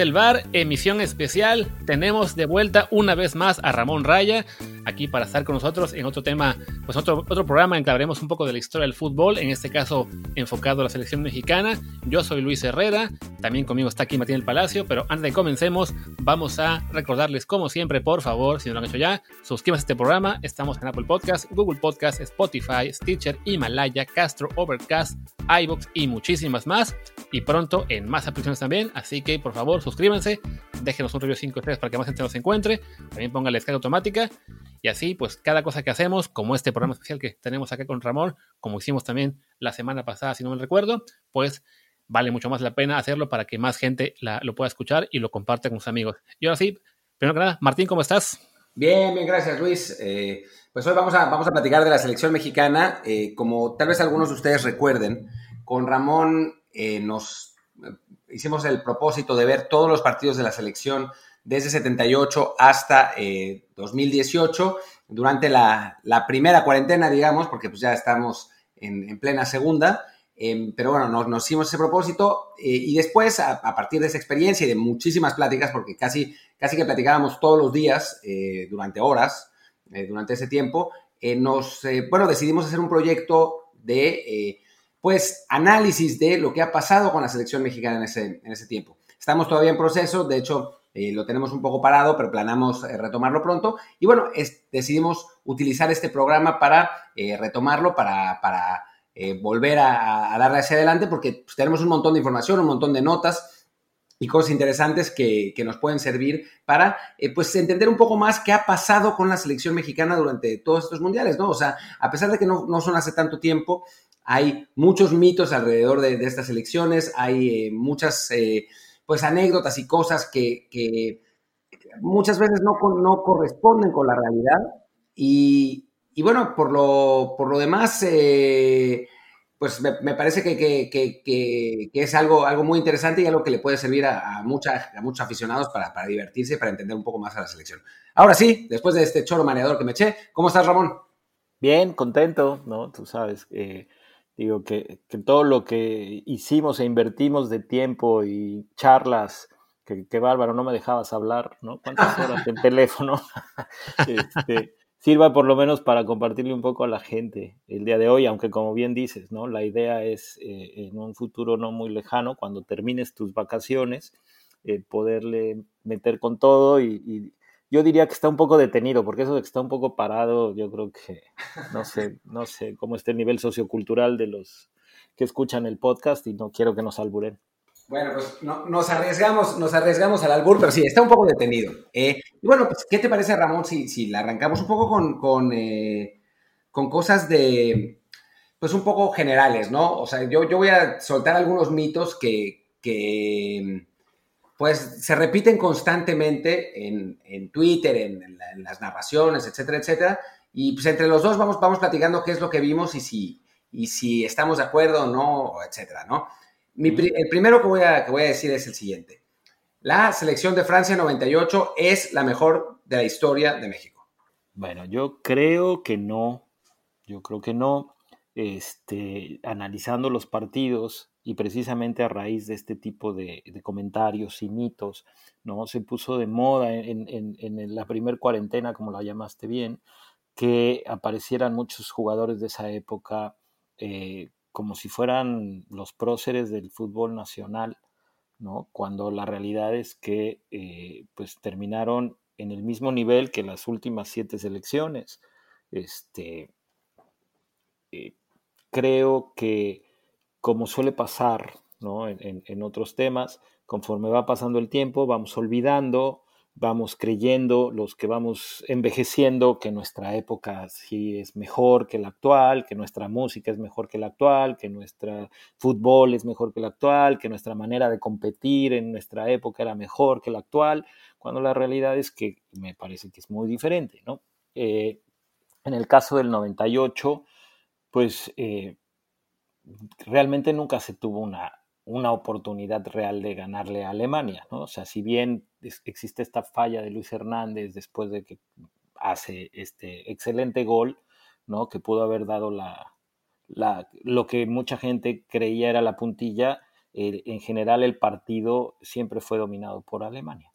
el bar, emisión especial. Tenemos de vuelta una vez más a Ramón Raya aquí para estar con nosotros en otro tema, pues otro, otro programa en que hablaremos un poco de la historia del fútbol, en este caso enfocado a la selección mexicana. Yo soy Luis Herrera, también conmigo está aquí Martín El Palacio, pero antes de comencemos, vamos a recordarles como siempre, por favor, si no lo han hecho ya, suscríbanse a este programa. Estamos en Apple Podcast, Google Podcast, Spotify, Stitcher, Himalaya, Castro, Overcast, iBox y muchísimas más. Y pronto en más aplicaciones también, así que por favor suscríbanse, déjenos un review 5 estrellas para que más gente nos encuentre, también pongan la descarga automática y así, pues cada cosa que hacemos, como este programa especial que tenemos acá con Ramón, como hicimos también la semana pasada, si no me recuerdo, pues vale mucho más la pena hacerlo para que más gente lo pueda escuchar y lo comparte con sus amigos. Y ahora sí, primero que nada, Martín, ¿cómo estás? Bien, bien, gracias Luis. Eh, pues hoy vamos a, vamos a platicar de la selección mexicana. Eh, como tal vez algunos de ustedes recuerden, con Ramón eh, nos hicimos el propósito de ver todos los partidos de la selección desde 78 hasta 2018, eh, durante la, primera cuarentena, digamos, porque pues ya estamos en, plena segunda. Em, pero bueno, nos, hicimos ese propósito eh, y después, a, partir de esa experiencia y de muchísimas pláticas, porque casi, casi que platicábamos todos los días eh, durante horas, durante ese tiempo, nos, bueno, decidimos hacer un proyecto de, pues, análisis de lo que ha pasado con la selección mexicana en ese, en ese tiempo. Estamos todavía en proceso, de hecho, eh, lo tenemos un poco parado, pero planeamos eh, retomarlo pronto. Y bueno, decidimos utilizar este programa para eh, retomarlo, para, volver a, darle hacia adelante, porque pues, tenemos un montón de información, un montón de notas y cosas interesantes que, nos pueden servir para pues entender un poco más qué ha pasado con la selección mexicana durante todos estos mundiales, ¿no? O sea, a pesar de que no, son hace tanto tiempo, hay muchos mitos alrededor de, estas elecciones, hay muchas pues anécdotas y cosas que, muchas veces no, no, corresponden con la realidad. Y, bueno, por lo, por lo demás, eh, pues me, parece que, es algo, algo muy interesante y algo que le puede servir a, a, a muchos aficionados para, para divertirse y para entender un poco más a la selección. Ahora sí, después de este choro maneador que me eché, ¿cómo estás, Ramón? Bien, contento, ¿no? Tú sabes, eh, Digo, que, todo lo que hicimos e invertimos de tiempo y charlas, que, bárbaro, no me dejabas hablar, ¿no? ¿Cuántas horas en teléfono? Este, sirva por lo menos para compartirle un poco a la gente el día de hoy, aunque como bien dices, ¿no? La idea es eh, en un futuro no muy lejano, cuando termines tus vacaciones, eh, poderle meter con todo y, yo diría que está un poco detenido, porque eso de que está un poco parado, yo creo que no sé, no sé cómo está el nivel sociocultural de los que escuchan el podcast y no quiero que nos alburen. Bueno, pues nos arriesgamos, nos arriesgamos al albur, pero sí, está un poco detenido. Eh, y bueno, pues, ¿qué te parece, Ramón, si, si la arrancamos un poco con, con, eh, con, cosas de, pues un poco generales, ¿no? O sea, yo, yo voy a soltar algunos mitos que, que pues se repiten constantemente en, Twitter, en, las narraciones, etcétera, etcétera. Y pues entre los dos vamos, vamos platicando qué es lo que vimos y si, y si estamos de acuerdo o no, etcétera, ¿no? el primero que voy, a, que voy a decir es el siguiente. La selección de Francia 98 es la mejor de la historia de México. Bueno, yo creo que no. Yo creo que no. Este, analizando los partidos, y precisamente a raíz de este tipo de, comentarios y mitos, ¿no? Se puso de moda en, la primer cuarentena, como la llamaste bien, que aparecieran muchos jugadores de esa época eh, como si fueran los próceres del fútbol nacional, ¿no? Cuando la realidad es que eh, pues terminaron en el mismo nivel que las últimas siete selecciones. Este, eh, creo que como suele pasar en, otros temas, conforme va pasando el tiempo, vamos olvidando, vamos creyendo, los que vamos envejeciendo, que nuestra época sí es mejor que la actual, que nuestra música es mejor que la actual, que nuestro fútbol es mejor que la actual, que nuestra manera de competir en nuestra época era mejor que la actual, cuando la realidad es que me parece que es muy diferente. ¿no? Eh, en el caso del 98, pues eh, realmente nunca se tuvo una, una oportunidad real de ganarle a Alemania, ¿no? O sea, si bien existe esta falla de Luis Hernández después de que hace este excelente gol, ¿no? Que pudo haber dado la, la, lo que mucha gente creía era la puntilla, en general el partido siempre fue dominado por Alemania.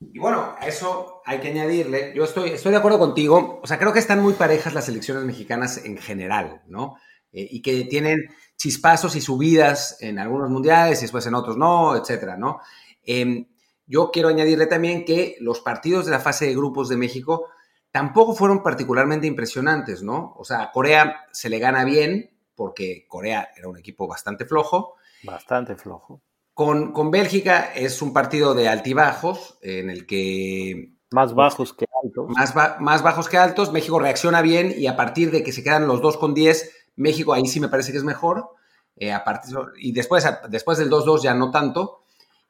Y bueno, a eso hay que añadirle, yo estoy, estoy de acuerdo contigo, o sea, creo que están muy parejas las selecciones mexicanas en general, ¿no? Eh, y que tienen chispazos y subidas en algunos mundiales y después en otros no, etcétera, ¿no? Em, yo quiero añadirle también que los partidos de la fase de grupos de México tampoco fueron particularmente impresionantes, ¿no? O sea, a Corea se le gana bien, porque Corea era un equipo bastante flojo. Bastante flojo. Con, Bélgica es un partido de altibajos en el que... Más bajos que altos. Más, más bajos que altos. México reacciona bien y a partir de que se quedan los dos con 10, México ahí sí me parece que es mejor. Eh, y después, después del 2-2 ya no tanto.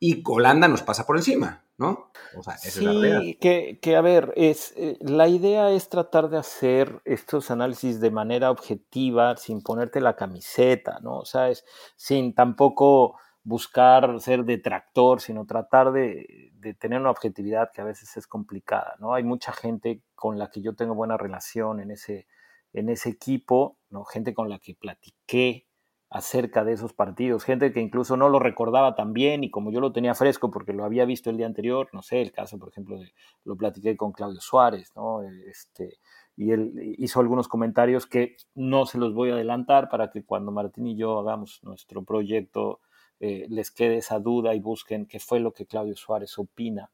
Y Holanda nos pasa por encima, ¿no? O sea, esa sí, es la que, que, a ver, es, eh, la idea es tratar de hacer estos análisis de manera objetiva, sin ponerte la camiseta, ¿no? O sea, es, sin tampoco buscar ser detractor, sino tratar de, tener una objetividad que a veces es complicada, ¿no? Hay mucha gente con la que yo tengo buena relación en ese, en ese equipo, ¿no? Gente con la que platiqué acerca de esos partidos, gente que incluso no lo recordaba tan bien y como yo lo tenía fresco porque lo había visto el día anterior, no sé, el caso, por ejemplo, de, lo platiqué con Claudio Suárez, ¿no? Este, y él hizo algunos comentarios que no se los voy a adelantar para que cuando Martín y yo hagamos nuestro proyecto eh, les quede esa duda y busquen qué fue lo que Claudio Suárez opina.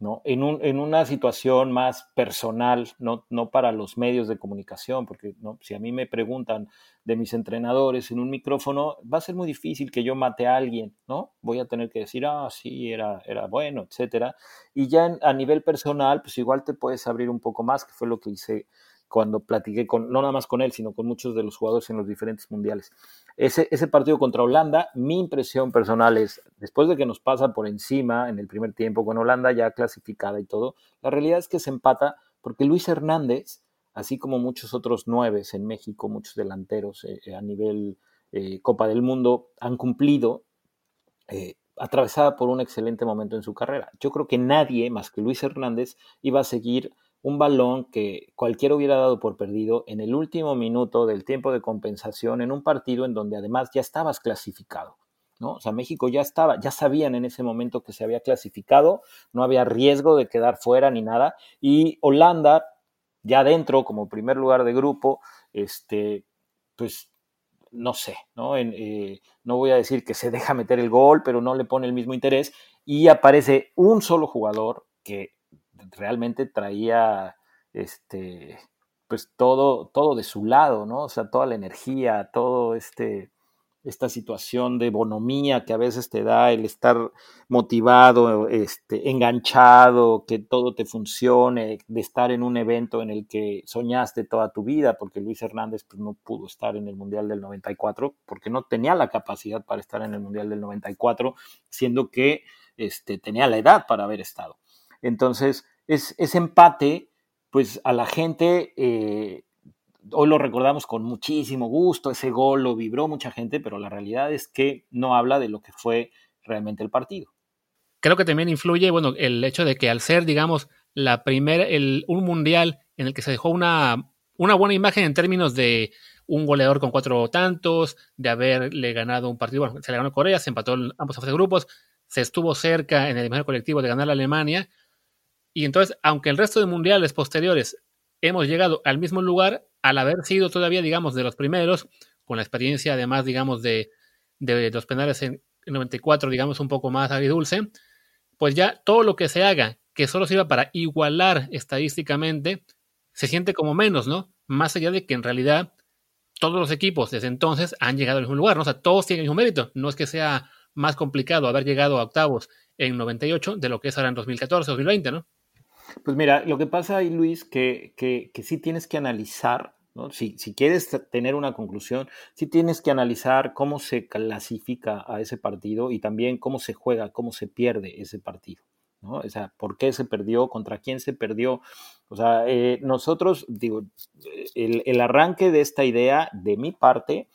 ¿No? En, un, en una situación más personal, no, no para los medios de comunicación, porque ¿no? si a mí me preguntan de mis entrenadores en un micrófono, va a ser muy difícil que yo mate a alguien, ¿no? Voy a tener que decir, ah, sí, era, era bueno, etcétera. Y ya a nivel personal, pues igual te puedes abrir un poco más, que fue lo que hice cuando platiqué con, no nada más con él, sino con muchos de los jugadores en los diferentes mundiales. Ese, partido contra Holanda, mi impresión personal es, después de que nos pasa por encima en el primer tiempo con Holanda ya clasificada y todo, la realidad es que se empata porque Luis Hernández, así como muchos otros nueves en México, muchos delanteros eh, a nivel eh, Copa del Mundo, han cumplido eh, atravesada por un excelente momento en su carrera. Yo creo que nadie más que Luis Hernández iba a seguir un balón que cualquiera hubiera dado por perdido en el último minuto del tiempo de compensación en un partido en donde además ya estabas clasificado. ¿no? O sea, México ya estaba, ya sabían en ese momento que se había clasificado, no había riesgo de quedar fuera ni nada, y Holanda, ya dentro, como primer lugar de grupo, este, pues no sé, ¿no? Eh, no voy a decir que se deja meter el gol, pero no le pone el mismo interés, y aparece un solo jugador que realmente traía este pues todo, todo de su lado, ¿no? O sea, toda la energía, todo este, esta situación de bonomía que a veces te da el estar motivado, este, enganchado, que todo te funcione, de estar en un evento en el que soñaste toda tu vida, porque Luis Hernández pues, no pudo estar en el Mundial del 94, porque no tenía la capacidad para estar en el Mundial del 94, siendo que este, tenía la edad para haber estado. Entonces, es, ese empate, pues a la gente, eh, hoy lo recordamos con muchísimo gusto, ese gol lo vibró mucha gente, pero la realidad es que no habla de lo que fue realmente el partido. Creo que también influye, bueno, el hecho de que al ser, digamos, la primera, el, un mundial en el que se dejó una, una buena imagen en términos de un goleador con cuatro tantos, de haberle ganado un partido, bueno, se le ganó Corea, se empató ambos grupos, se estuvo cerca en el imaginario colectivo de ganar a Alemania, y entonces, aunque el resto de mundiales posteriores hemos llegado al mismo lugar, al haber sido todavía, digamos, de los primeros, con la experiencia además, digamos, de, los penales en 94, digamos, un poco más agridulce, pues ya todo lo que se haga que solo sirva para igualar estadísticamente, se siente como menos, ¿no? Más allá de que en realidad todos los equipos desde entonces han llegado al mismo lugar, ¿no? O sea, todos tienen el mismo mérito. No es que sea más complicado haber llegado a octavos en 98 de lo que es ahora en 2014, 2020, ¿no? Pues mira, lo que pasa ahí, Luis, que, que, sí tienes que analizar, ¿no? si, si, quieres tener una conclusión, sí tienes que analizar cómo se clasifica a ese partido y también cómo se juega, cómo se pierde ese partido. ¿no? O sea, ¿por qué se perdió? ¿Contra quién se perdió? O sea, eh, nosotros, digo, el, el, arranque de esta idea, de mi parte,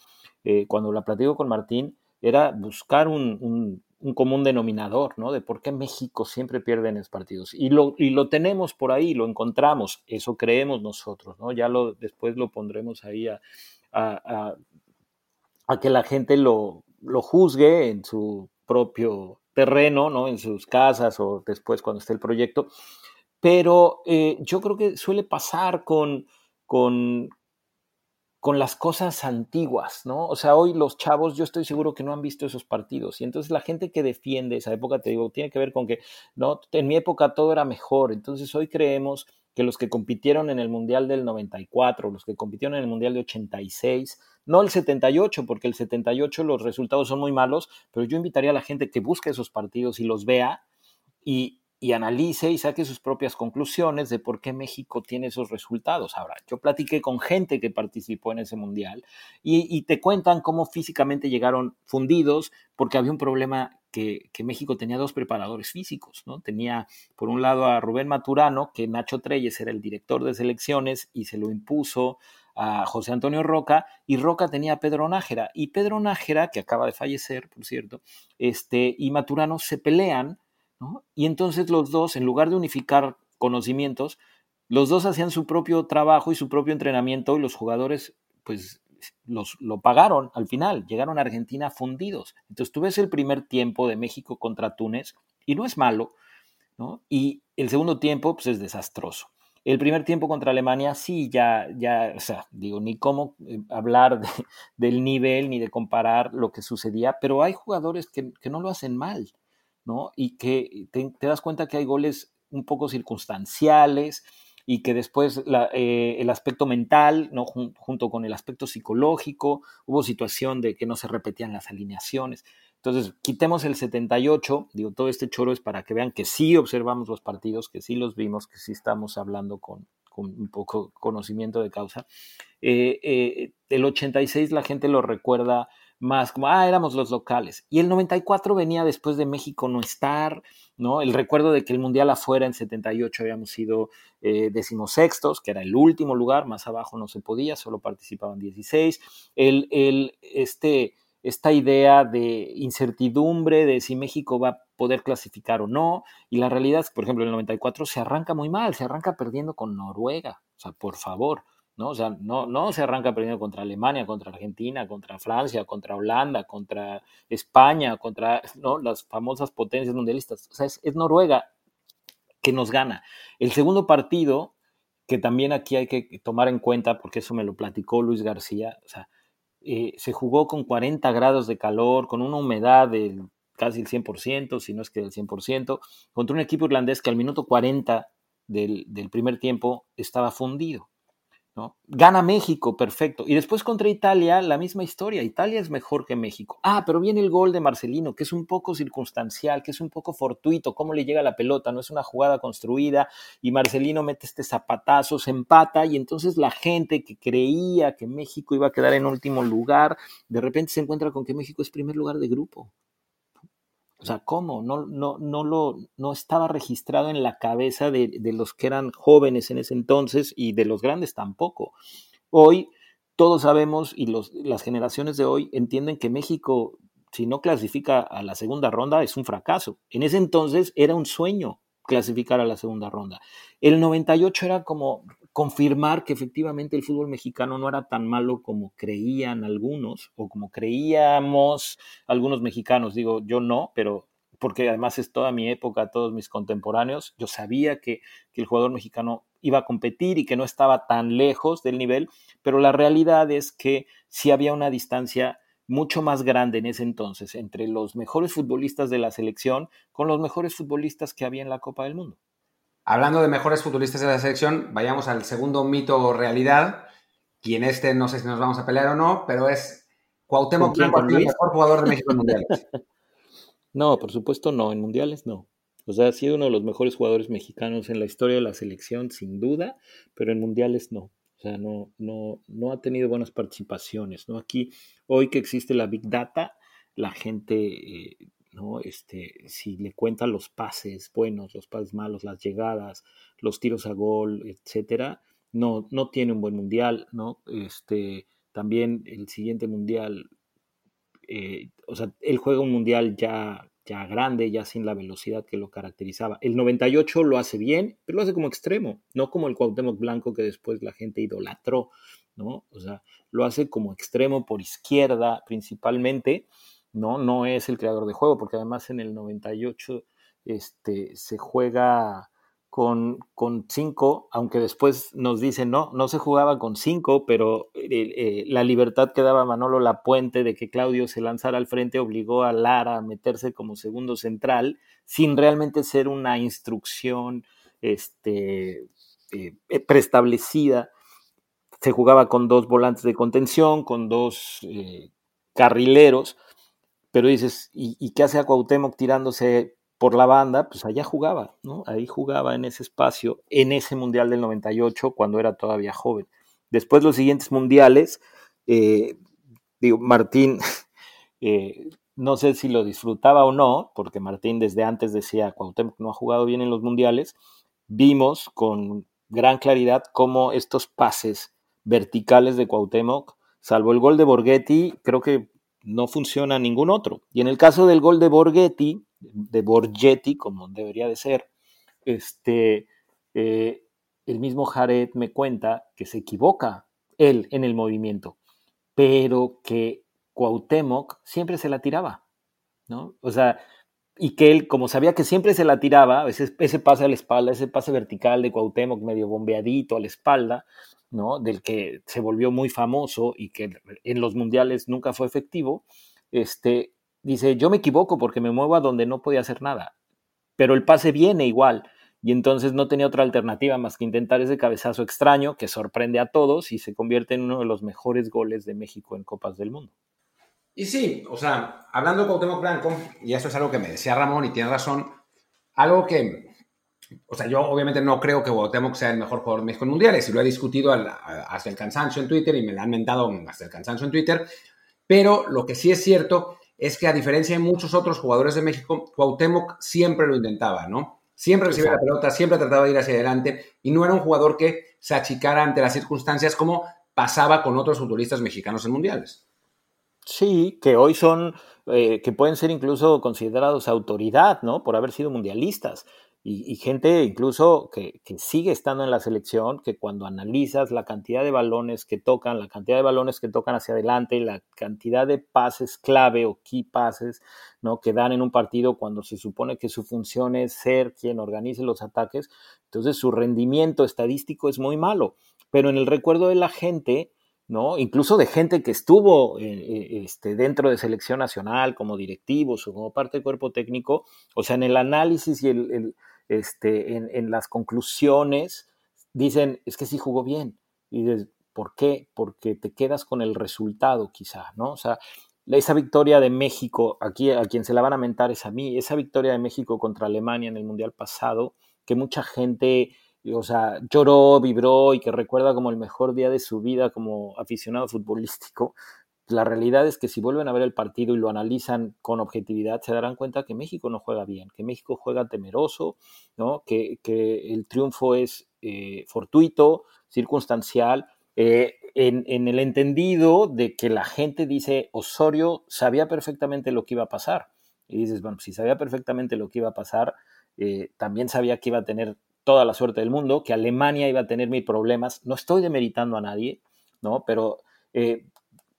eh, cuando la platico con Martín, era buscar un común denominador, ¿no? De por qué México siempre pierde en los partidos. Y lo, y lo tenemos por ahí, lo encontramos, eso creemos nosotros, ¿no? Ya lo, después lo pondremos ahí a, a, que la gente lo, lo juzgue en su propio terreno, ¿no? En sus casas o después cuando esté el proyecto. Pero eh, yo creo que suele pasar con, con, con las cosas antiguas, ¿no? O sea, hoy los chavos, yo estoy seguro que no han visto esos partidos. Y entonces la gente que defiende esa época, te digo, tiene que ver con que, no, en mi época todo era mejor. Entonces hoy creemos que los que compitieron en el Mundial del 94, los que compitieron en el Mundial de 86, no el 78, porque el 78 los resultados son muy malos, pero yo invitaría a la gente que busque esos partidos y los vea y, y analice y saque sus propias conclusiones de por qué México tiene esos resultados. Ahora, yo platiqué con gente que participó en ese mundial y, te cuentan cómo físicamente llegaron fundidos porque había un problema que, México tenía dos preparadores físicos, ¿no? Tenía por un lado a Rubén Maturano, que Nacho Treyes era el director de selecciones y se lo impuso a José Antonio Roca, y Roca tenía a Pedro Nájera, y Pedro Nájera, que acaba de fallecer, por cierto, este, y Maturano se pelean y entonces los dos, en lugar de unificar conocimientos, los dos hacían su propio trabajo y su propio entrenamiento y los jugadores, pues, los, lo pagaron al final, llegaron a Argentina fundidos. Entonces tú ves el primer tiempo de México contra Túnez y no es malo. Y el segundo tiempo, pues, es desastroso. El primer tiempo contra Alemania, sí, ya, ya, o sea, digo, ni cómo eh, hablar del nivel ni de comparar lo que sucedía, pero hay jugadores que, que no lo hacen mal. ¿No? Y que te, das cuenta que hay goles un poco circunstanciales y que después eh, el aspecto mental, ¿no? junto con el aspecto psicológico, hubo situación de que no se repetían las alineaciones. Entonces, quitemos el 78, digo, todo este choro es para que vean que sí observamos los partidos, que sí los vimos, que sí estamos hablando con, un poco conocimiento de causa. Eh, eh, el 86 la gente lo recuerda más como, ah, éramos los locales. Y el 94 venía después de México no estar, ¿no? El recuerdo de que el Mundial afuera en 78 habíamos sido eh, decimosextos, que era el último lugar, más abajo no se podía, solo participaban 16. El, el, este, esta idea de incertidumbre de si México va a poder clasificar o no, y la realidad es que, por ejemplo, el 94 se arranca muy mal, se arranca perdiendo con Noruega, o sea, por favor. ¿No? O sea, no, no se arranca perdiendo contra Alemania, contra Argentina, contra Francia, contra Holanda, contra España, contra ¿no? las famosas potencias mundialistas. O sea, es, Noruega que nos gana. El segundo partido, que también aquí hay que tomar en cuenta, porque eso me lo platicó Luis García, o sea, eh, se jugó con 40 grados de calor, con una humedad del casi el 100%, si no es que del 100%, contra un equipo irlandés que al minuto 40 del, del primer tiempo estaba fundido. Gana México, perfecto. Y después contra Italia, la misma historia. Italia es mejor que México. Ah, pero viene el gol de Marcelino, que es un poco circunstancial, que es un poco fortuito, cómo le llega la pelota, no es una jugada construida. Y Marcelino mete este zapatazo, se empata, y entonces la gente que creía que México iba a quedar en último lugar, de repente se encuentra con que México es primer lugar de grupo. O sea, ¿cómo? No, no, no, lo, no estaba registrado en la cabeza de, los que eran jóvenes en ese entonces y de los grandes tampoco. Hoy todos sabemos y los, las generaciones de hoy entienden que México, si no clasifica a la segunda ronda, es un fracaso. En ese entonces era un sueño clasificar a la segunda ronda. El 98 era como confirmar que efectivamente el fútbol mexicano no era tan malo como creían algunos o como creíamos algunos mexicanos. Digo, yo no, pero porque además es toda mi época, todos mis contemporáneos, yo sabía que, que, el jugador mexicano iba a competir y que no estaba tan lejos del nivel, pero la realidad es que sí había una distancia mucho más grande en ese entonces entre los mejores futbolistas de la selección con los mejores futbolistas que había en la Copa del Mundo. Hablando de mejores futbolistas de la selección, vayamos al segundo mito o realidad. Y en este no sé si nos vamos a pelear o no, pero es Cuauhtémoc Blanco, el mejor jugador de México en mundiales. No, por supuesto no, en mundiales no. O sea, ha sido uno de los mejores jugadores mexicanos en la historia de la selección, sin duda, pero en mundiales no. O sea, no, no, no ha tenido buenas participaciones. ¿no? Aquí, hoy que existe la Big Data, la gente eh, ¿no? Este, si le cuentan los pases buenos, los pases malos, las llegadas, los tiros a gol, etcétera, no, no tiene un buen mundial, ¿no? Este, también el siguiente mundial, eh, o sea, él juega un mundial ya, ya grande, ya sin la velocidad que lo caracterizaba. El 98 lo hace bien, pero lo hace como extremo, no como el Cuauhtémoc Blanco que después la gente idolatró, ¿no? O sea, lo hace como extremo por izquierda principalmente, ¿no? No es el creador de juego, porque además en el 98 este, se juega con, con cinco, aunque después nos dicen, no, no se jugaba con cinco, pero eh, eh, la libertad que daba Manolo Lapuente de que Claudio se lanzara al frente obligó a Lara a meterse como segundo central, sin realmente ser una instrucción este, eh, preestablecida. Se jugaba con dos volantes de contención, con dos carrileros, pero dices, ¿y, ¿y, qué hace a Cuauhtémoc tirándose por la banda? Pues allá jugaba, ¿no? Ahí jugaba en ese espacio, en ese Mundial del 98, cuando era todavía joven. Después los siguientes mundiales, eh, digo, Martín, eh, no sé si lo disfrutaba o no, porque Martín desde antes decía, Cuauhtémoc no ha jugado bien en los mundiales, vimos con gran claridad cómo estos pases verticales de Cuauhtémoc salvo el gol de Borghetti, creo que no funciona ningún otro. Y en el caso del gol de Borghetti, de Borgetti, como debería de ser, este, eh, el mismo Jared me cuenta que se equivoca él en el movimiento, pero que Cuauhtémoc siempre se la tiraba, ¿no? O sea, y que él, como sabía que siempre se la tiraba, ese, ese pase a la espalda, ese pase vertical de Cuauhtémoc medio bombeadito a la espalda, del que se volvió muy famoso y que en los mundiales nunca fue efectivo, este, dice, yo me equivoco porque me muevo a donde no podía hacer nada, pero el pase viene igual. Y entonces no tenía otra alternativa más que intentar ese cabezazo extraño que sorprende a todos y se convierte en uno de los mejores goles de México en Copas del Mundo. Y sí, o sea, hablando con Temo Blanco, y eso es algo que me decía Ramón y tiene razón, algo que o sea, yo obviamente no creo que que sea el mejor jugador de México en mundiales y lo he discutido hasta el cansancio en Twitter y me lo han mentado hasta el cansancio en Twitter, pero lo que sí es cierto es que a diferencia de muchos otros jugadores de México, Cuauhtémoc siempre lo intentaba, ¿no? Siempre recibía la pelota, siempre trataba de ir hacia adelante y no era un jugador que se achicara ante las circunstancias como pasaba con otros futbolistas mexicanos en mundiales. Sí, que hoy son, eh, que pueden ser incluso considerados autoridad, ¿no? Por haber sido mundialistas y, gente incluso que, sigue estando en la selección, que cuando analizas la cantidad de balones que tocan, la cantidad de balones que tocan hacia adelante, la cantidad de pases clave o key pases ¿no? que dan en un partido cuando se supone que su función es ser quien organice los ataques, entonces su rendimiento estadístico es muy malo. Pero en el recuerdo de la gente, ¿no? Incluso de gente que estuvo eh, eh, este, dentro de selección nacional como directivos o como parte del cuerpo técnico, o sea, en el análisis y el este, en, las conclusiones dicen, es que sí jugó bien. Y dices, ¿por qué? Porque te quedas con el resultado quizá, ¿no? O sea, esa victoria de México, aquí a quien se la van a mentar es a mí, esa victoria de México contra Alemania en el Mundial pasado, que mucha gente, o sea, lloró, vibró y que recuerda como el mejor día de su vida como aficionado futbolístico, la realidad es que si vuelven a ver el partido y lo analizan con objetividad, se darán cuenta que México no juega bien, que México juega temeroso, ¿no? que, el triunfo es eh, fortuito, circunstancial, eh, en, el entendido de que la gente dice, Osorio sabía perfectamente lo que iba a pasar. Y dices, bueno, si sabía perfectamente lo que iba a pasar, eh, también sabía que iba a tener toda la suerte del mundo, que Alemania iba a tener mil problemas. No estoy demeritando a nadie, ¿no? Pero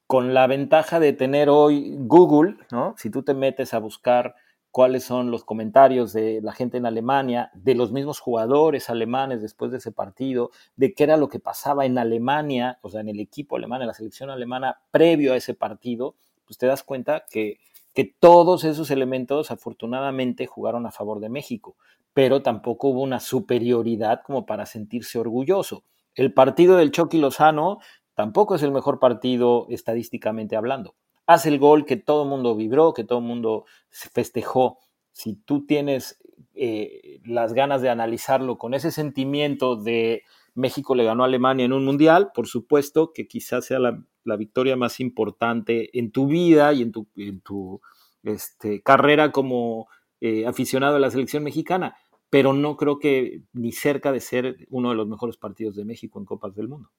con la ventaja de tener hoy Google, ¿no? Si tú te metes a buscar cuáles son los comentarios de la gente en Alemania, de los mismos jugadores alemanes después de ese partido, de qué era lo que pasaba en Alemania, o sea, en el equipo alemán, en la selección alemana previo a ese partido, pues te das cuenta que, que todos esos elementos afortunadamente jugaron a favor de México, pero tampoco hubo una superioridad como para sentirse orgulloso. El partido del Chucky Lozano tampoco es el mejor partido estadísticamente hablando. Hace el gol que todo el mundo vibró, que todo el mundo festejó. Si tú tienes eh, las ganas de analizarlo con ese sentimiento de México le ganó a Alemania en un mundial, por supuesto que quizás sea la, victoria más importante en tu vida y en tu, en tu este, carrera como eh, aficionado a la selección mexicana, pero no creo que ni cerca de ser uno de los mejores partidos de México en Copas del Mundo.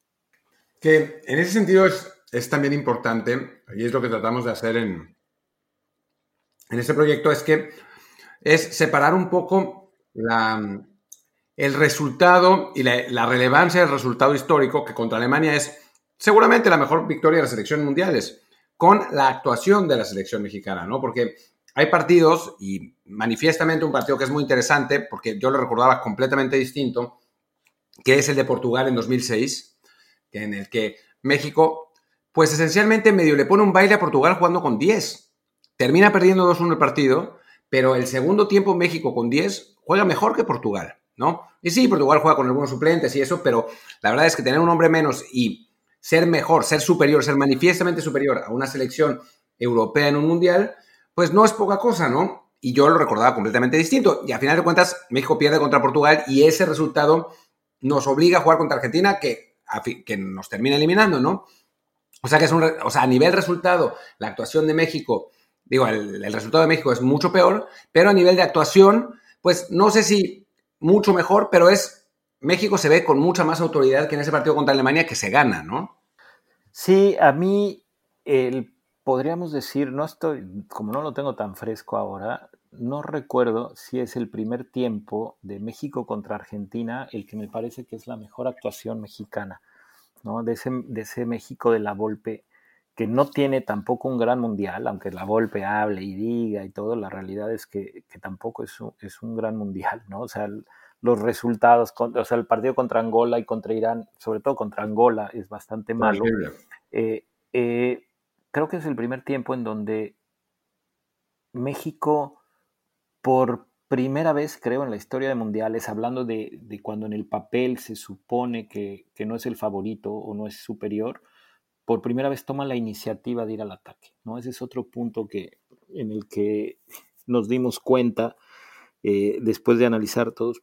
Que en ese sentido es, también importante, y es lo que tratamos de hacer en, en este proyecto, es que es separar un poco el resultado y la, relevancia del resultado histórico, que contra Alemania es seguramente la mejor victoria de las selecciones mundiales, con la actuación de la selección mexicana, ¿no? Porque hay partidos, y manifiestamente un partido que es muy interesante, porque yo lo recordaba completamente distinto, que es el de Portugal en 2006, en el que México, pues esencialmente medio le pone un baile a Portugal jugando con 10. Termina perdiendo 2-1 el partido, pero el segundo tiempo México con 10 juega mejor que Portugal, ¿no? Y sí, Portugal juega con algunos suplentes y eso, pero la verdad es que tener un hombre menos y ser mejor, ser superior, ser manifiestamente superior a una selección europea en un mundial, pues no es poca cosa, ¿no? Y yo lo recordaba completamente distinto. Y a final de cuentas, México pierde contra Portugal y ese resultado nos obliga a jugar contra Argentina que, que nos termina eliminando, ¿no? O sea que es un, o sea, a nivel resultado, la actuación de México, digo, el, el resultado de México es mucho peor, pero a nivel de actuación, pues no sé si mucho mejor, pero es México se ve con mucha más autoridad que en ese partido contra Alemania que se gana, ¿no? Sí, a mí el, podríamos decir, no estoy, como no lo tengo tan fresco ahora, no recuerdo si es el primer tiempo de México contra Argentina el que me parece que es la mejor actuación mexicana, ¿no? De ese, de ese México de la Volpe, que no tiene tampoco un gran mundial, aunque la Volpe hable y diga y todo, la realidad es que, que tampoco es un, es un, gran mundial, ¿no? O sea, los resultados, o sea, el partido contra Angola y contra Irán, sobre todo contra Angola, es bastante malo. Eh, eh, creo que es el primer tiempo en donde México por primera vez, creo, en la historia de mundiales, hablando de, cuando en el papel se supone que, no es el favorito o no es superior, por primera vez toma la iniciativa de ir al ataque. ¿no? Ese es otro punto que, en el que nos dimos cuenta eh, después de analizar todos.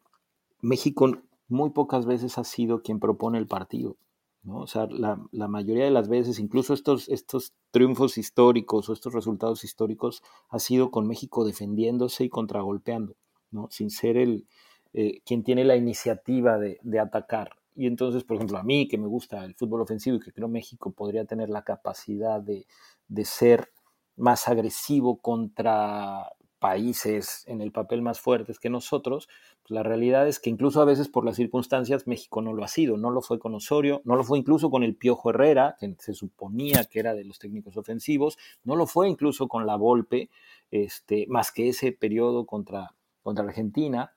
México muy pocas veces ha sido quien propone el partido. ¿No? O sea, la, la, mayoría de las veces, incluso estos, estos triunfos históricos o estos resultados históricos, ha sido con México defendiéndose y contragolpeando, ¿no? sin ser el, eh, quien tiene la iniciativa de, de, atacar. Y entonces, por ejemplo, a mí que me gusta el fútbol ofensivo y que creo México podría tener la capacidad de, de ser más agresivo contra países en el papel más fuertes que nosotros, pues la realidad es que incluso a veces por las circunstancias México no lo ha sido, no lo fue con Osorio, no lo fue incluso con el Piojo Herrera, que se suponía que era de los técnicos ofensivos, no lo fue incluso con la Volpe, este, más que ese periodo contra, contra Argentina,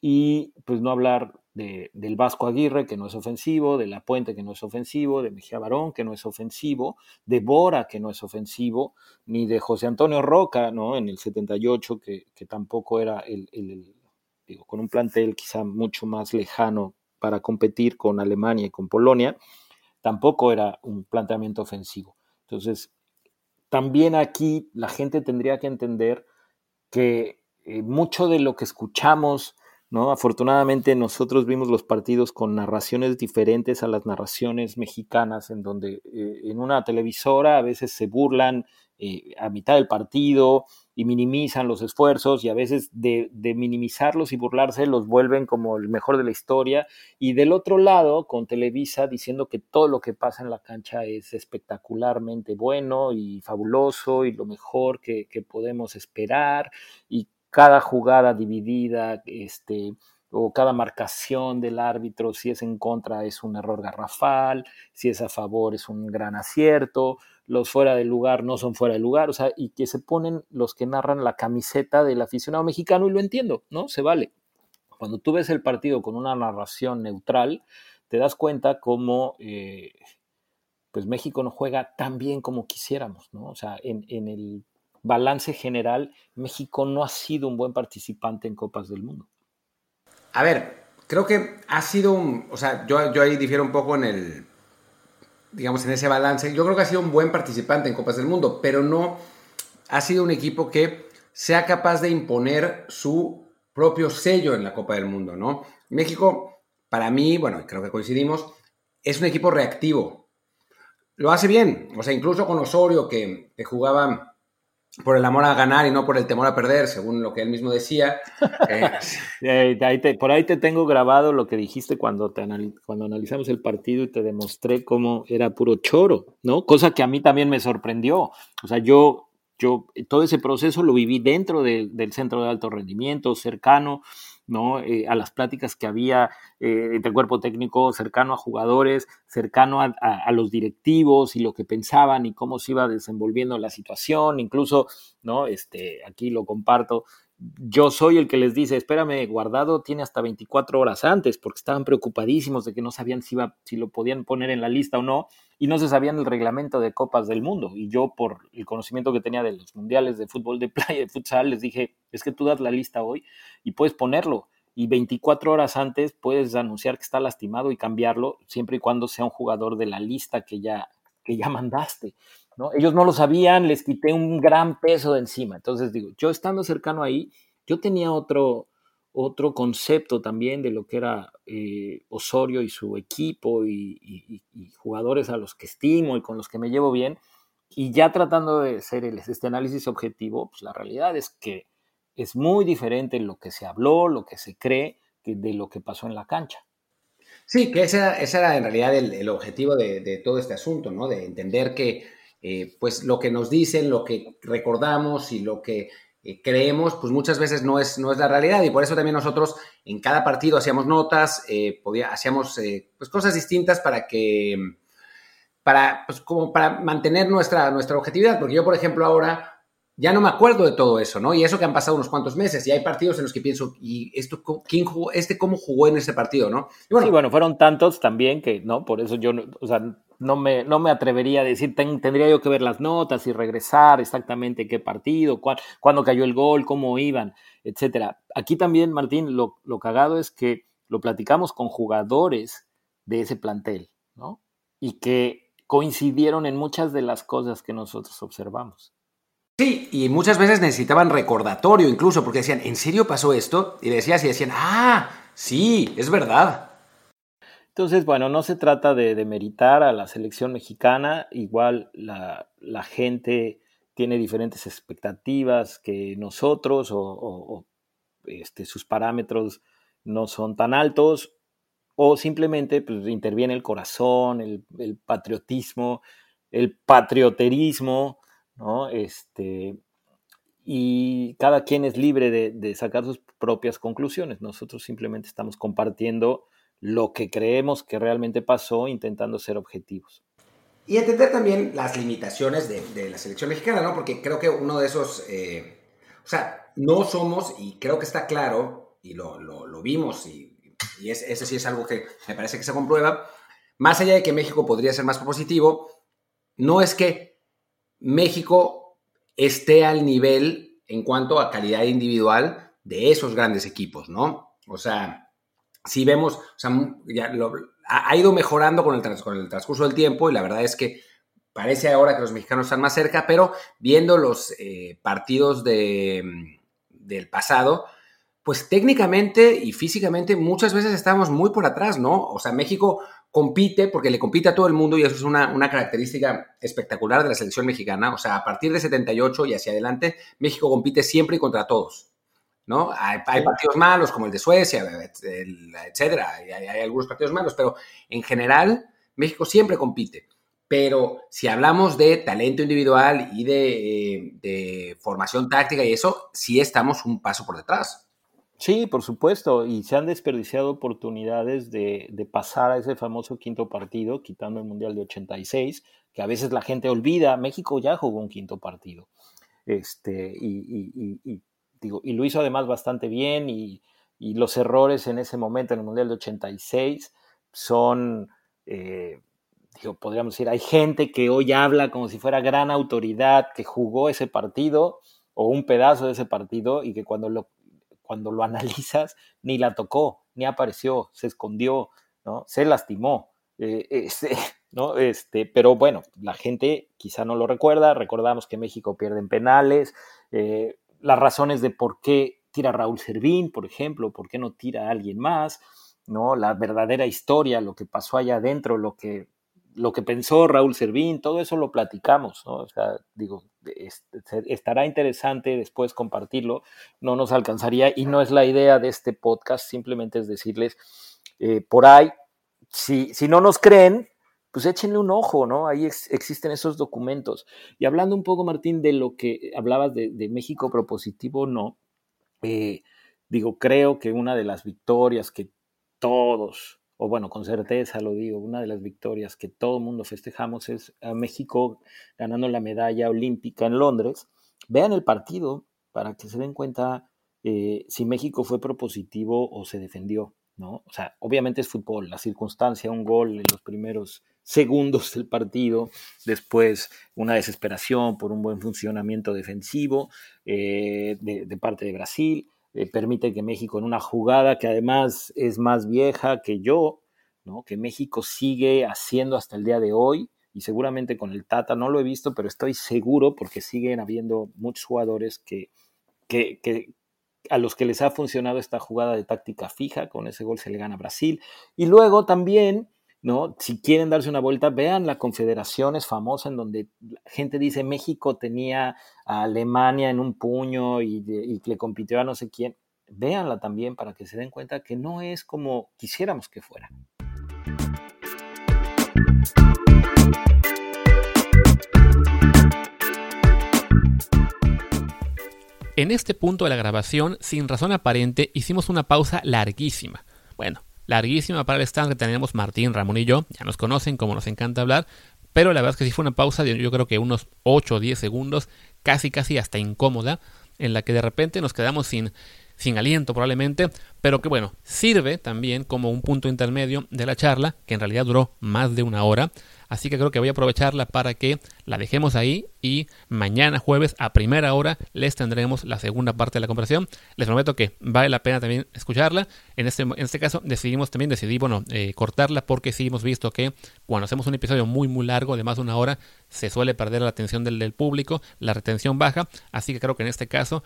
y pues no hablar de, del Vasco Aguirre, que no es ofensivo, de La Puente, que no es ofensivo, de Mejía Barón, que no es ofensivo, de Bora, que no es ofensivo, ni de José Antonio Roca, ¿no? En el 78, que, que tampoco era el, digo, con un plantel quizá mucho más lejano para competir con Alemania y con Polonia, tampoco era un planteamiento ofensivo. Entonces, también aquí la gente tendría que entender que eh, mucho de lo que escuchamos ¿no? Afortunadamente nosotros vimos los partidos con narraciones diferentes a las narraciones mexicanas, en donde eh, en una televisora a veces se burlan eh, a mitad del partido y minimizan los esfuerzos y a veces de, minimizarlos y burlarse los vuelven como el mejor de la historia y del otro lado con Televisa diciendo que todo lo que pasa en la cancha es espectacularmente bueno y fabuloso y lo mejor que, que podemos esperar y cada jugada dividida, este, o cada marcación del árbitro, si es en contra es un error garrafal, si es a favor es un gran acierto, los fuera de lugar no son fuera de lugar, o sea, y que se ponen los que narran la camiseta del aficionado mexicano y lo entiendo, ¿no? Se vale. Cuando tú ves el partido con una narración neutral, te das cuenta cómo eh, pues México no juega tan bien como quisiéramos, ¿no? O sea, en, en el balance general, México no ha sido un buen participante en Copas del Mundo. A ver, creo que ha sido un, o sea, yo, yo ahí difiero un poco en el, digamos, en ese balance. Yo creo que ha sido un buen participante en Copas del Mundo, pero no ha sido un equipo que sea capaz de imponer su propio sello en la Copa del Mundo, ¿no? México, para mí, bueno, creo que coincidimos, es un equipo reactivo. Lo hace bien, o sea, incluso con Osorio, que, que jugaba por el amor a ganar y no por el temor a perder, según lo que él mismo decía. Eh, por ahí te tengo grabado lo que dijiste cuando, te cuando analizamos el partido y te demostré cómo era puro choro, ¿no? Cosa que a mí también me sorprendió. O sea, yo, yo todo ese proceso lo viví dentro del centro de alto rendimiento, cercano, ¿no? Eh, a las pláticas que había eh, entre el cuerpo técnico cercano a jugadores, cercano a, a, los directivos y lo que pensaban y cómo se iba desenvolviendo la situación, incluso, ¿no? Este, aquí lo comparto, yo soy el que les dice, espérame, guardado tiene hasta 24 horas antes, porque estaban preocupadísimos de que no sabían si, iba, si lo podían poner en la lista o no, y no se sabían el reglamento de Copas del Mundo. Y yo, por el conocimiento que tenía de los mundiales de fútbol de playa, de futsal, les dije, es que tú das la lista hoy y puedes ponerlo. Y 24 horas antes puedes anunciar que está lastimado y cambiarlo, siempre y cuando sea un jugador de la lista que ya, que ya mandaste. Ellos no lo sabían, les quité un gran peso de encima. Entonces digo, yo estando cercano ahí, yo tenía otro, otro concepto también de lo que era eh, Osorio y su equipo y, jugadores a los que estimo y con los que me llevo bien. Y ya tratando de hacer este análisis objetivo, pues la realidad es que es muy diferente lo que se habló, lo que se cree, de lo que pasó en la cancha. Sí, que ese era, era en realidad el, objetivo de, de, todo este asunto, ¿no? De entender que eh, pues lo que nos dicen, lo que recordamos y lo que eh, creemos, pues muchas veces no es, no es la realidad y por eso también nosotros en cada partido hacíamos notas, eh, podía, hacíamos pues cosas distintas para que, para, pues como para mantener nuestra, nuestra objetividad, porque yo, por ejemplo, ahora ya no me acuerdo de todo eso, ¿no? Y eso que han pasado unos cuantos meses y hay partidos en los que pienso, ¿y esto, quién jugó, este cómo jugó en ese partido, ¿no? bueno, sí, bueno, fueron tantos también que, ¿no? Por eso yo, no me, no me atrevería a decir, tendría yo que ver las notas y regresar exactamente qué partido, cuándo cayó el gol, cómo iban, etcétera. Aquí también, Martín, lo, lo cagado es que lo platicamos con jugadores de ese plantel, ¿no? Y que coincidieron en muchas de las cosas que nosotros observamos. Sí, y muchas veces necesitaban recordatorio incluso, porque decían, ¿en serio pasó esto? Y decías y decían, ah, sí, es verdad. Entonces, bueno, no se trata de demeritar a la selección mexicana, igual la, gente tiene diferentes expectativas que nosotros o, este, sus parámetros no son tan altos o simplemente pues, interviene el corazón, el, el patriotismo, el patrioterismo, ¿no? Este, y cada quien es libre de, sacar sus propias conclusiones. Nosotros simplemente estamos compartiendo lo que creemos que realmente pasó, intentando ser objetivos. Y entender también las limitaciones de, la selección mexicana, ¿no? Porque creo que uno de esos, eh, o sea, no somos, y creo que está claro, y lo, vimos, y, y es, eso sí es algo que me parece que se comprueba, más allá de que México podría ser más propositivo, no es que México esté al nivel en cuanto a calidad individual de esos grandes equipos, ¿no? O sea, si vemos, o sea, ya ha, ido mejorando con el, con el transcurso del tiempo y la verdad es que parece ahora que los mexicanos están más cerca, pero viendo los eh, partidos de, del pasado, pues técnicamente y físicamente muchas veces estamos muy por atrás, ¿no? O sea, México compite porque le compite a todo el mundo y eso es una, característica espectacular de la selección mexicana. O sea, a partir de 78 y hacia adelante, México compite siempre y contra todos. ¿No? Hay, partidos malos como el de Suecia, etcétera, y hay, algunos partidos malos, pero en general México siempre compite. Pero si hablamos de talento individual y de, eh, de formación táctica y eso, sí estamos un paso por detrás. Sí, por supuesto, y se han desperdiciado oportunidades de, pasar a ese famoso quinto partido, quitando el Mundial de 86, que a veces la gente olvida, México ya jugó un quinto partido, este, y, digo, y lo hizo además bastante bien, y, los errores en ese momento, en el Mundial de 86, son, eh, digo, podríamos decir, hay gente que hoy habla como si fuera gran autoridad, que jugó ese partido, o un pedazo de ese partido, y que cuando lo cuando lo analizas, ni la tocó, ni apareció, se escondió, ¿no? Se lastimó. Eh, ¿no? Este, pero bueno, la gente quizá no lo recuerda, recordamos que México pierde en penales, eh, las razones de por qué tira Raúl Servín, por ejemplo, por qué no tira a alguien más, ¿no? La verdadera historia, lo que pasó allá adentro, lo que lo que pensó Raúl Servín, todo eso lo platicamos, ¿no? O sea, digo, estará interesante después compartirlo, no nos alcanzaría y no es la idea de este podcast, simplemente es decirles, eh, por ahí, si, si no nos creen, pues échenle un ojo, ¿no? Ahí existen esos documentos. Y hablando un poco, Martín, de lo que hablabas de, México propositivo, no. Eh, digo, creo que una de las victorias que todos, o bueno, con certeza lo digo, una de las victorias que todo mundo festejamos es a México ganando la medalla olímpica en Londres. Vean el partido para que se den cuenta eh, si México fue propositivo o se defendió, ¿no? O sea, obviamente es fútbol, la circunstancia, un gol en los primeros segundos del partido, después una desesperación por un buen funcionamiento defensivo eh, de, parte de Brasil, eh, permite que México en una jugada que además es más vieja que yo, ¿no? que México sigue haciendo hasta el día de hoy, y seguramente con el Tata no lo he visto, pero estoy seguro porque siguen habiendo muchos jugadores que, que, que, a los que les ha funcionado esta jugada de táctica fija, con ese gol se le gana a Brasil. Y luego también ¿no? Si quieren darse una vuelta, vean la confederación, es famosa, en donde la gente dice México tenía a Alemania en un puño y, y le compitió a no sé quién. Véanla también para que se den cuenta que no es como quisiéramos que fuera. En este punto de la grabación, sin razón aparente, hicimos una pausa larguísima. Bueno, larguísima para el stand que tenemos Martín, Ramón y yo. Ya nos conocen, como nos encanta hablar. Pero la verdad es que sí fue una pausa de yo creo que unos 8 o 10 segundos, casi casi hasta incómoda, en la que de repente nos quedamos sin, sin aliento probablemente, pero que bueno, sirve también como un punto intermedio de la charla, que en realidad duró más de una hora, Así que creo que voy a aprovecharla para que la dejemos ahí y mañana jueves a primera hora les tendremos la segunda parte de la conversación. Les prometo que vale la pena también escucharla. En este, en este caso decidimos también, decidí, bueno, eh, cortarla porque sí hemos visto que cuando hacemos un episodio muy, muy largo de más de una hora, se suele perder la atención del, del público, la retención baja. Así que creo que en este caso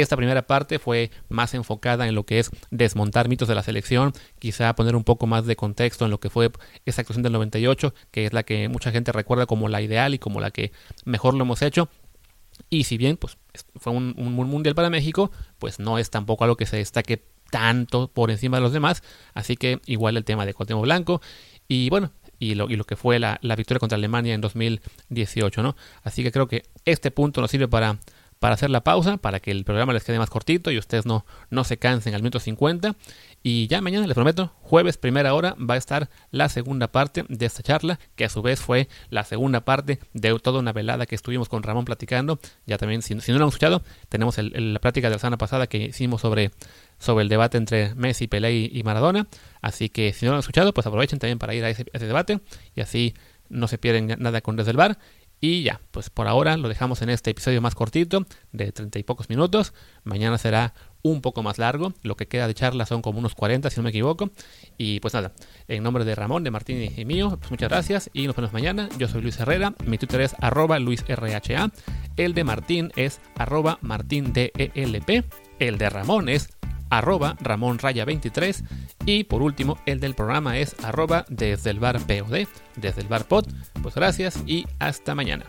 esta primera parte fue más enfocada en lo que es desmontar mitos de la selección, quizá poner un poco más de contexto en lo que fue esa actuación del 98, que es la que mucha gente recuerda como la ideal y como la que mejor lo hemos hecho. Y si bien pues, fue un, mundial para México, pues no es tampoco algo que se destaque tanto por encima de los demás. Así que igual el tema de Cuauhtémoc Blanco. Y bueno, y lo, que fue la, la, victoria contra Alemania en 2018, ¿no? Así que creo que este punto nos sirve para para hacer la pausa, para que el programa les quede más cortito y ustedes no, no se cansen al minuto 50. Y ya mañana, les prometo, jueves primera hora va a estar la segunda parte de esta charla, que a su vez fue la segunda parte de toda una velada que estuvimos con Ramón platicando. Ya también, si, no lo han escuchado, tenemos la práctica de la semana pasada que hicimos sobre, sobre el debate entre Messi, Pelé y, Maradona. Así que si no lo han escuchado, pues aprovechen también para ir a ese, ese debate y así no se pierden nada con Desde el Bar. Y ya, pues por ahora lo dejamos en este episodio más cortito, de treinta y pocos minutos. Mañana será un poco más largo. Lo que queda de charla son como unos 40, si no me equivoco. Y pues nada, en nombre de Ramón, de Martín y mío, pues muchas gracias y nos vemos mañana. Yo soy Luis Herrera, mi Twitter es arroba luisrha. El de Martín es arroba martindelp. El de Ramón es arroba Ramón Raya 23 y por último el del programa es arroba desde el bar POD, desde el bar pod. Pues gracias y hasta mañana.